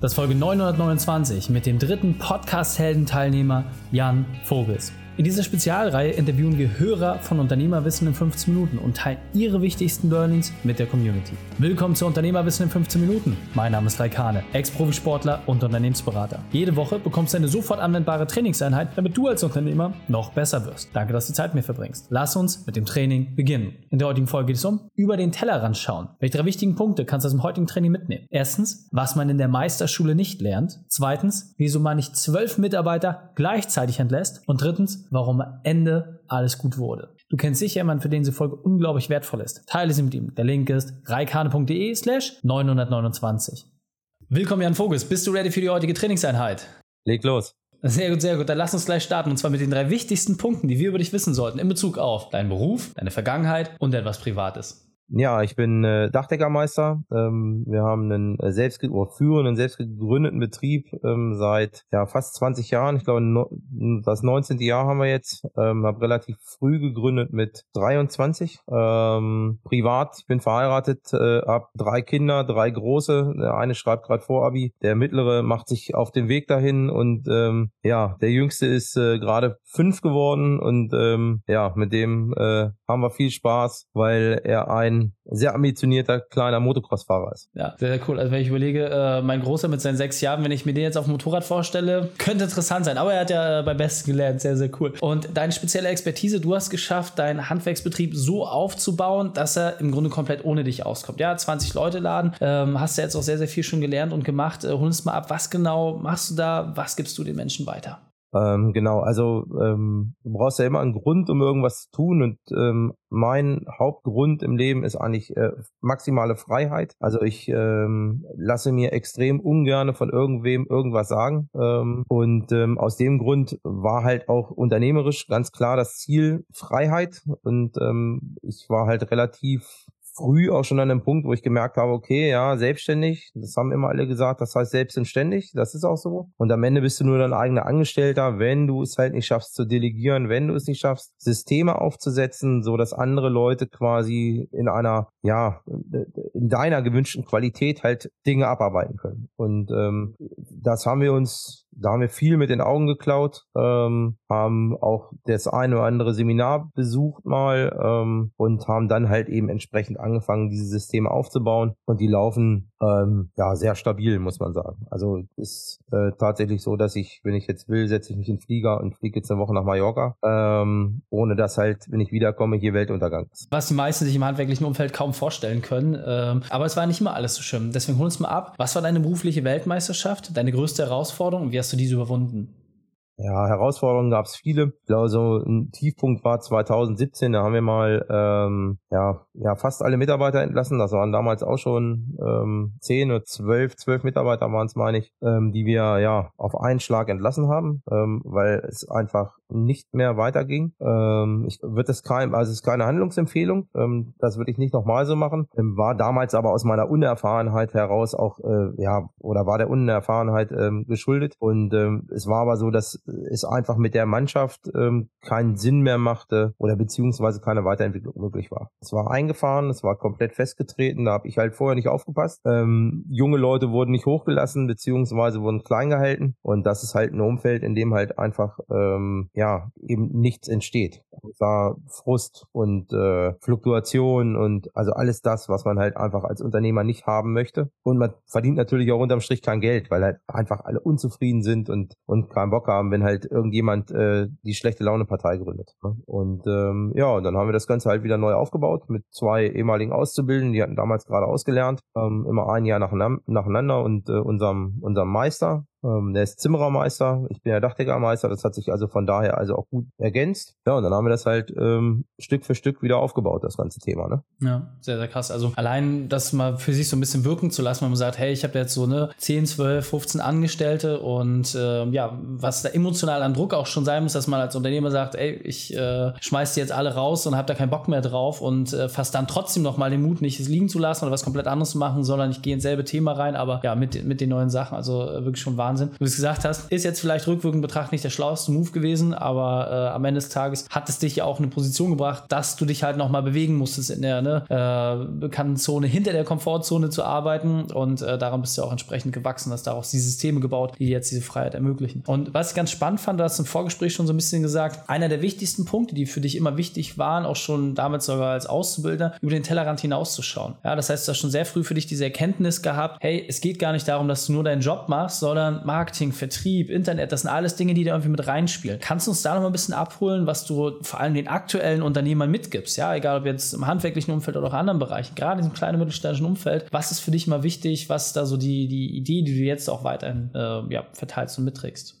Das ist Folge 929 mit dem dritten Podcast-Helden-Teilnehmer Jan Vogels. In dieser Spezialreihe interviewen wir Hörer von Unternehmerwissen in 15 Minuten und teilen ihre wichtigsten Learnings mit der Community. Willkommen zu Unternehmerwissen in 15 Minuten. Mein Name ist Raikane, Ex-Profisportler und Unternehmensberater. Jede Woche bekommst du eine sofort anwendbare Trainingseinheit, damit du als Unternehmer noch besser wirst. Danke, dass du Zeit mit mir verbringst. Lass uns mit dem Training beginnen. In der heutigen Folge geht es um über den Tellerrand schauen. Welche drei wichtigen Punkte kannst du aus dem heutigen Training mitnehmen? Erstens, was man in der Meisterschule nicht lernt. Zweitens, wieso man nicht zwölf Mitarbeiter gleichzeitig entlässt. Und drittens, warum am Ende alles gut wurde. Du kennst sicher jemanden, für den diese Folge unglaublich wertvoll ist. Teile sie mit ihm. Der Link ist reikane.de slash 929. Willkommen Jan Vogels. Bist du ready für die heutige Trainingseinheit? Leg los. Sehr gut, sehr gut. Dann lass uns gleich starten. Und zwar mit den drei wichtigsten Punkten, die wir über dich wissen sollten in Bezug auf deinen Beruf, deine Vergangenheit und etwas Privates. Ja, ich bin äh, Dachdeckermeister. Ähm, wir haben einen äh, selbst oder führen einen selbst gegründeten Betrieb ähm, seit ja fast 20 Jahren. Ich glaube, no, das 19. Jahr haben wir jetzt. Ähm, habe relativ früh gegründet mit 23. Ähm, privat, ich bin verheiratet, äh, habe drei Kinder, drei große. Der eine schreibt gerade vor Abi, der mittlere macht sich auf den Weg dahin und ähm, ja, der jüngste ist äh, gerade fünf geworden und ähm, ja, mit dem äh, haben wir viel Spaß, weil er ein sehr ambitionierter kleiner Motocross-Fahrer ist. Ja, sehr, sehr cool. Also wenn ich überlege, äh, mein Großer mit seinen sechs Jahren, wenn ich mir den jetzt auf dem Motorrad vorstelle, könnte interessant sein. Aber er hat ja äh, beim Besten gelernt. Sehr, sehr cool. Und deine spezielle Expertise, du hast geschafft, deinen Handwerksbetrieb so aufzubauen, dass er im Grunde komplett ohne dich auskommt. Ja, 20 Leute laden. Ähm, hast du jetzt auch sehr, sehr viel schon gelernt und gemacht. Äh, hol uns mal ab, was genau machst du da? Was gibst du den Menschen weiter? Ähm, genau, also ähm, du brauchst ja immer einen Grund, um irgendwas zu tun und ähm, mein Hauptgrund im Leben ist eigentlich äh, maximale Freiheit. Also ich ähm, lasse mir extrem ungerne von irgendwem irgendwas sagen ähm, und ähm, aus dem Grund war halt auch unternehmerisch ganz klar das Ziel Freiheit und ähm, ich war halt relativ früh auch schon an einem Punkt, wo ich gemerkt habe, okay, ja, selbstständig, das haben immer alle gesagt, das heißt selbstständig, das ist auch so. Und am Ende bist du nur dein eigener Angestellter, wenn du es halt nicht schaffst zu delegieren, wenn du es nicht schaffst, Systeme aufzusetzen, so dass andere Leute quasi in einer, ja, in deiner gewünschten Qualität halt Dinge abarbeiten können. Und ähm, das haben wir uns da haben wir viel mit den Augen geklaut, ähm, haben auch das eine oder andere Seminar besucht mal ähm, und haben dann halt eben entsprechend angefangen, diese Systeme aufzubauen und die laufen ähm, ja sehr stabil, muss man sagen. Also ist äh, tatsächlich so, dass ich, wenn ich jetzt will, setze ich mich in den Flieger und fliege jetzt eine Woche nach Mallorca, ähm, ohne dass halt, wenn ich wiederkomme, hier Weltuntergang ist. Was die meisten sich im handwerklichen Umfeld kaum vorstellen können. Ähm, aber es war nicht immer alles so schlimm. Deswegen hol uns mal ab. Was war deine berufliche Weltmeisterschaft, deine größte Herausforderung wie hast du diese überwunden? Ja, Herausforderungen gab es viele. Ich glaube, so ein Tiefpunkt war 2017. Da haben wir mal ähm, ja, ja fast alle Mitarbeiter entlassen. Das waren damals auch schon ähm, 10 oder 12, 12 Mitarbeiter waren es, meine ich, ähm, die wir ja auf einen Schlag entlassen haben, ähm, weil es einfach nicht mehr weiterging. Ähm, ich würde das kein, also es ist keine Handlungsempfehlung. Ähm, das würde ich nicht nochmal so machen. Ähm, war damals aber aus meiner Unerfahrenheit heraus auch äh, ja oder war der Unerfahrenheit ähm, geschuldet. Und ähm, es war aber so, dass es einfach mit der Mannschaft ähm, keinen Sinn mehr machte oder beziehungsweise keine Weiterentwicklung möglich war. Es war eingefahren, es war komplett festgetreten, da habe ich halt vorher nicht aufgepasst. Ähm, junge Leute wurden nicht hochgelassen, beziehungsweise wurden klein gehalten und das ist halt ein Umfeld, in dem halt einfach ähm, ja eben nichts entsteht. Da Frust und äh, Fluktuation und also alles das, was man halt einfach als Unternehmer nicht haben möchte. Und man verdient natürlich auch unterm Strich kein Geld, weil halt einfach alle unzufrieden sind und, und keinen Bock haben, wenn halt irgendjemand äh, die schlechte Laune-Partei gründet. Ne? Und ähm, ja, und dann haben wir das Ganze halt wieder neu aufgebaut mit zwei ehemaligen Auszubildenden, die hatten damals gerade ausgelernt, ähm, immer ein Jahr nacheinander und äh, unserem, unserem Meister, ähm, der ist Zimmerermeister, ich bin ja Dachdeckermeister, das hat sich also von daher also auch gut ergänzt. Ja, und dann haben wir das halt ähm, Stück für Stück wieder aufgebaut, das ganze Thema. Ne? Ja, sehr, sehr krass. Also allein das mal für sich so ein bisschen wirken zu lassen, wenn man sagt, hey, ich habe jetzt so eine 10, 12, 15 Angestellte und äh, ja, was da emotional an Druck auch schon sein muss, dass man als Unternehmer sagt, ey, ich äh, schmeiß die jetzt alle raus und habe da keinen Bock mehr drauf und äh, fast dann trotzdem noch mal den Mut, nicht es liegen zu lassen oder was komplett anderes zu machen, sondern ich gehe ins selbe Thema rein, aber ja, mit, mit den neuen Sachen, also äh, wirklich schon wahnsinnig Wahnsinn. Du es gesagt hast, ist jetzt vielleicht rückwirkend betrachtet nicht der schlauste Move gewesen, aber äh, am Ende des Tages hat es dich ja auch in eine Position gebracht, dass du dich halt nochmal bewegen musstest in der ne, äh, bekannten Zone, hinter der Komfortzone zu arbeiten und äh, daran bist du auch entsprechend gewachsen, hast daraus die Systeme gebaut, die jetzt diese Freiheit ermöglichen. Und was ich ganz spannend fand, du hast im Vorgespräch schon so ein bisschen gesagt, einer der wichtigsten Punkte, die für dich immer wichtig waren, auch schon damals sogar als Auszubildender, über den Tellerrand hinauszuschauen. Ja, das heißt, du hast schon sehr früh für dich diese Erkenntnis gehabt, hey, es geht gar nicht darum, dass du nur deinen Job machst, sondern Marketing, Vertrieb, Internet, das sind alles Dinge, die da irgendwie mit reinspielen. Kannst du uns da noch mal ein bisschen abholen, was du vor allem den aktuellen Unternehmern mitgibst? Ja, egal ob jetzt im handwerklichen Umfeld oder auch anderen Bereichen, gerade in diesem kleinen mittelständischen Umfeld. Was ist für dich mal wichtig? Was ist da so die, die Idee, die du jetzt auch weiterhin äh, ja, verteilst und mitträgst?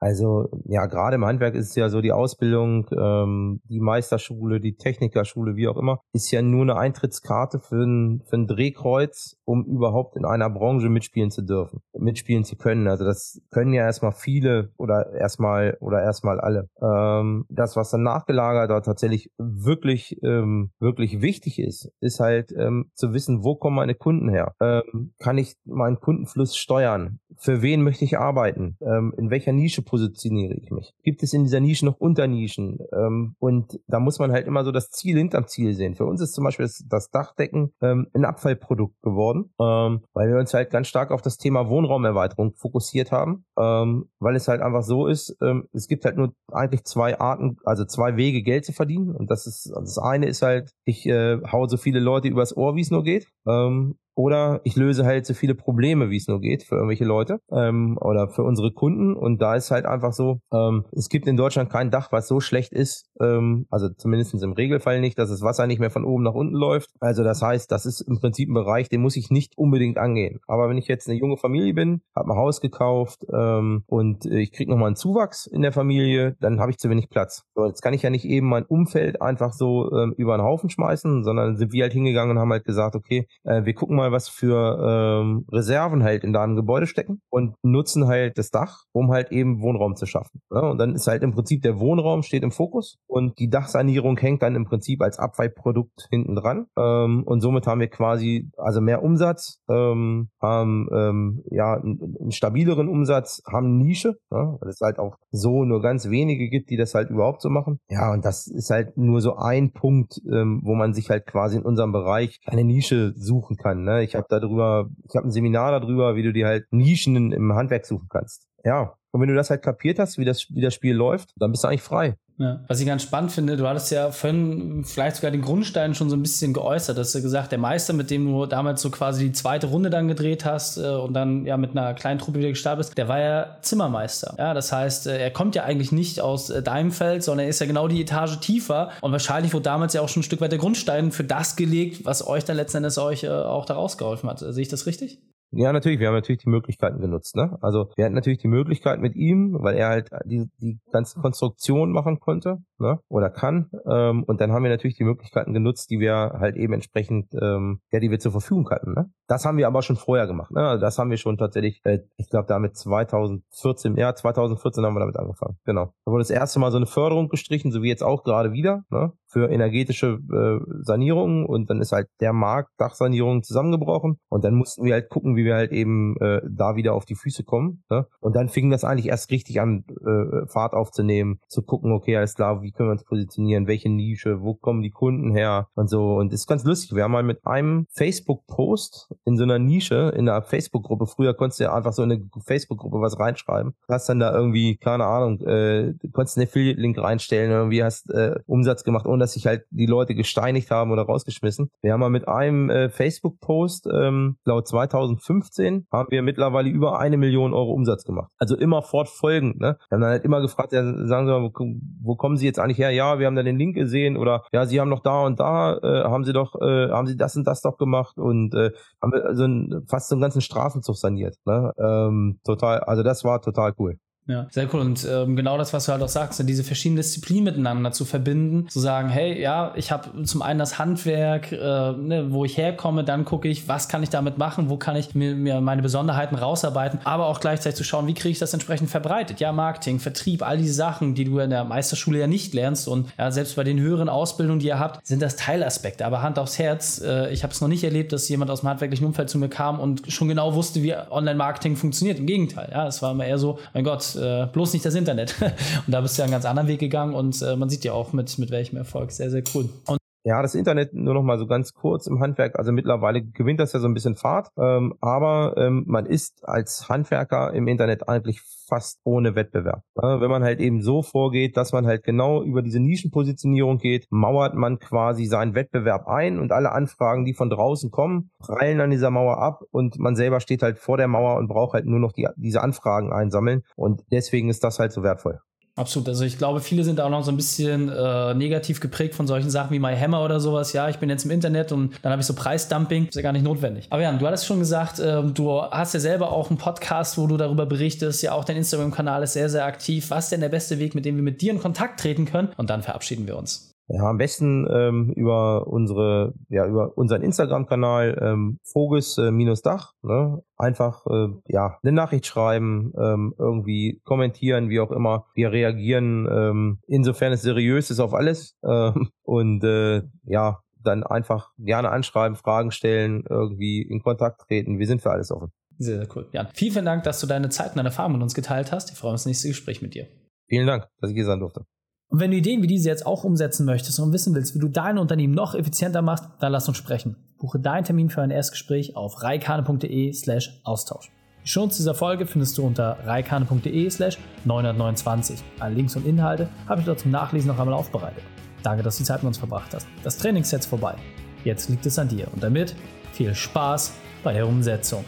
Also ja, gerade im Handwerk ist es ja so, die Ausbildung, ähm, die Meisterschule, die Technikerschule, wie auch immer, ist ja nur eine Eintrittskarte für ein, für ein Drehkreuz, um überhaupt in einer Branche mitspielen zu dürfen, mitspielen zu können. Also das können ja erstmal viele oder erstmal oder erstmal alle. Ähm, das, was dann nachgelagert da tatsächlich wirklich, ähm, wirklich wichtig ist, ist halt ähm, zu wissen, wo kommen meine Kunden her? Ähm, kann ich meinen Kundenfluss steuern? Für wen möchte ich arbeiten? Ähm, in welcher Nische positioniere ich mich? Gibt es in dieser Nische noch Unternischen? Ähm, und da muss man halt immer so das Ziel hinterm Ziel sehen. Für uns ist zum Beispiel das, das Dachdecken ähm, ein Abfallprodukt geworden, ähm, weil wir uns halt ganz stark auf das Thema Wohnraumerweiterung fokussiert haben, ähm, weil es halt einfach so ist, ähm, es gibt halt nur eigentlich zwei Arten, also zwei Wege, Geld zu verdienen. Und das ist, das eine ist halt, ich äh, hau so viele Leute übers Ohr, wie es nur geht. Ähm, oder ich löse halt so viele Probleme, wie es nur geht, für irgendwelche Leute ähm, oder für unsere Kunden. Und da ist halt einfach so, ähm, es gibt in Deutschland kein Dach, was so schlecht ist, ähm, also zumindest im Regelfall nicht, dass das Wasser nicht mehr von oben nach unten läuft. Also das heißt, das ist im Prinzip ein Bereich, den muss ich nicht unbedingt angehen. Aber wenn ich jetzt eine junge Familie bin, habe ein Haus gekauft ähm, und ich kriege nochmal einen Zuwachs in der Familie, dann habe ich zu wenig Platz. So, jetzt kann ich ja nicht eben mein Umfeld einfach so ähm, über den Haufen schmeißen, sondern sind wir halt hingegangen und haben halt gesagt, okay, äh, wir gucken mal, was für ähm, Reserven halt in deinem Gebäude stecken und nutzen halt das Dach, um halt eben Wohnraum zu schaffen. Ja, und dann ist halt im Prinzip der Wohnraum steht im Fokus und die Dachsanierung hängt dann im Prinzip als Abweihprodukt hinten dran. Ähm, und somit haben wir quasi also mehr Umsatz, ähm, haben ähm, ja einen, einen stabileren Umsatz, haben Nische, ja, weil es halt auch so nur ganz wenige gibt, die das halt überhaupt so machen. Ja, und das ist halt nur so ein Punkt, ähm, wo man sich halt quasi in unserem Bereich eine Nische suchen kann. Ne? Ich habe darüber, ich habe ein Seminar darüber, wie du dir halt Nischen im Handwerk suchen kannst. Ja. Und wenn du das halt kapiert hast, wie das, wie das Spiel läuft, dann bist du eigentlich frei. Ja. Was ich ganz spannend finde, du hattest ja vorhin vielleicht sogar den Grundstein schon so ein bisschen geäußert. Du hast ja gesagt, der Meister, mit dem du damals so quasi die zweite Runde dann gedreht hast äh, und dann ja mit einer kleinen Truppe wieder gestartet bist, der war ja Zimmermeister. Ja, das heißt, äh, er kommt ja eigentlich nicht aus äh, deinem Feld, sondern er ist ja genau die Etage tiefer und wahrscheinlich wurde damals ja auch schon ein Stück weit der Grundstein für das gelegt, was euch dann letzten Endes euch äh, auch da rausgeholfen hat. Sehe ich das richtig? Ja, natürlich. Wir haben natürlich die Möglichkeiten genutzt. Ne? Also wir hatten natürlich die Möglichkeit mit ihm, weil er halt die, die ganze Konstruktion machen konnte ne? oder kann. Ähm, und dann haben wir natürlich die Möglichkeiten genutzt, die wir halt eben entsprechend, ähm, ja, die wir zur Verfügung hatten. Ne? Das haben wir aber schon vorher gemacht. Ne? Also das haben wir schon tatsächlich, äh, ich glaube, damit 2014, ja, 2014 haben wir damit angefangen. Genau. Da wurde das erste Mal so eine Förderung gestrichen, so wie jetzt auch gerade wieder, ne? Für energetische äh, Sanierungen. Und dann ist halt der Markt Dachsanierung zusammengebrochen. Und dann mussten wir halt gucken, wie wir halt eben äh, da wieder auf die Füße kommen. Ne? Und dann fing das eigentlich erst richtig an, äh, Fahrt aufzunehmen, zu gucken, okay, alles klar, wie können wir uns positionieren, welche Nische, wo kommen die Kunden her und so. Und das ist ganz lustig. Wir haben mal mit einem Facebook-Post in so einer Nische, in einer Facebook-Gruppe, früher konntest du ja einfach so in eine Facebook-Gruppe was reinschreiben. Hast dann da irgendwie, keine Ahnung, äh, konntest einen Affiliate-Link reinstellen, irgendwie hast äh, Umsatz gemacht, ohne dass sich halt die Leute gesteinigt haben oder rausgeschmissen. Wir haben mal mit einem äh, Facebook-Post, ähm, laut 2005 2015 haben wir mittlerweile über eine Million Euro Umsatz gemacht. Also immer fortfolgend. Ne? Wir haben dann halt immer gefragt, ja, sagen Sie mal, wo, wo, kommen Sie jetzt eigentlich her? Ja, wir haben da den Link gesehen oder ja, Sie haben doch da und da, äh, haben Sie doch, äh, haben Sie das und das doch gemacht und äh, haben wir also ein, fast so einen ganzen Straßenzug saniert. Ne? Ähm, total, also das war total cool. Ja, sehr cool. Und ähm, genau das, was du halt auch sagst, diese verschiedenen Disziplinen miteinander zu verbinden, zu sagen, hey, ja, ich habe zum einen das Handwerk, äh, ne, wo ich herkomme, dann gucke ich, was kann ich damit machen, wo kann ich mir, mir meine Besonderheiten rausarbeiten, aber auch gleichzeitig zu schauen, wie kriege ich das entsprechend verbreitet. Ja, Marketing, Vertrieb, all diese Sachen, die du in der Meisterschule ja nicht lernst und ja, selbst bei den höheren Ausbildungen, die ihr habt, sind das Teilaspekte. Aber Hand aufs Herz, äh, ich habe es noch nicht erlebt, dass jemand aus dem handwerklichen Umfeld zu mir kam und schon genau wusste, wie Online-Marketing funktioniert. Im Gegenteil, ja, es war immer eher so, mein Gott, äh, bloß nicht das Internet. und da bist du ja einen ganz anderen Weg gegangen und äh, man sieht ja auch mit, mit welchem Erfolg. Sehr, sehr cool. Und ja, das Internet nur noch mal so ganz kurz im Handwerk. Also mittlerweile gewinnt das ja so ein bisschen Fahrt, ähm, aber ähm, man ist als Handwerker im Internet eigentlich fast ohne Wettbewerb. Ja, wenn man halt eben so vorgeht, dass man halt genau über diese Nischenpositionierung geht, mauert man quasi seinen Wettbewerb ein und alle Anfragen, die von draußen kommen, prallen an dieser Mauer ab und man selber steht halt vor der Mauer und braucht halt nur noch die, diese Anfragen einsammeln und deswegen ist das halt so wertvoll. Absolut. Also ich glaube, viele sind da auch noch so ein bisschen äh, negativ geprägt von solchen Sachen wie MyHammer oder sowas. Ja, ich bin jetzt im Internet und dann habe ich so Preisdumping. Ist ja gar nicht notwendig. Aber Jan, du hattest schon gesagt, äh, du hast ja selber auch einen Podcast, wo du darüber berichtest. Ja, auch dein Instagram-Kanal ist sehr, sehr aktiv. Was ist denn der beste Weg, mit dem wir mit dir in Kontakt treten können? Und dann verabschieden wir uns. Ja, am besten ähm, über unsere, ja, über unseren Instagram-Kanal ähm, Fogus-Dach. Äh, ne? Einfach äh, ja eine Nachricht schreiben, ähm, irgendwie kommentieren, wie auch immer. Wir reagieren, ähm, insofern es seriös ist, auf alles. Ähm, und äh, ja, dann einfach gerne anschreiben, Fragen stellen, irgendwie in Kontakt treten. Wir sind für alles offen. Sehr, sehr cool. Jan, vielen, vielen Dank, dass du deine Zeit und deine Erfahrungen mit uns geteilt hast. Ich freue mich auf das nächste Gespräch mit dir. Vielen Dank, dass ich hier sein durfte. Und wenn du Ideen wie diese jetzt auch umsetzen möchtest und wissen willst, wie du dein Unternehmen noch effizienter machst, dann lass uns sprechen. Buche deinen Termin für ein Erstgespräch auf reikane.de slash Austausch. Die Shownotes dieser Folge findest du unter reikane.de slash 929. Alle Links und Inhalte habe ich dort zum Nachlesen noch einmal aufbereitet. Danke, dass du die Zeit mit uns verbracht hast. Das Trainingsset ist vorbei. Jetzt liegt es an dir und damit viel Spaß bei der Umsetzung.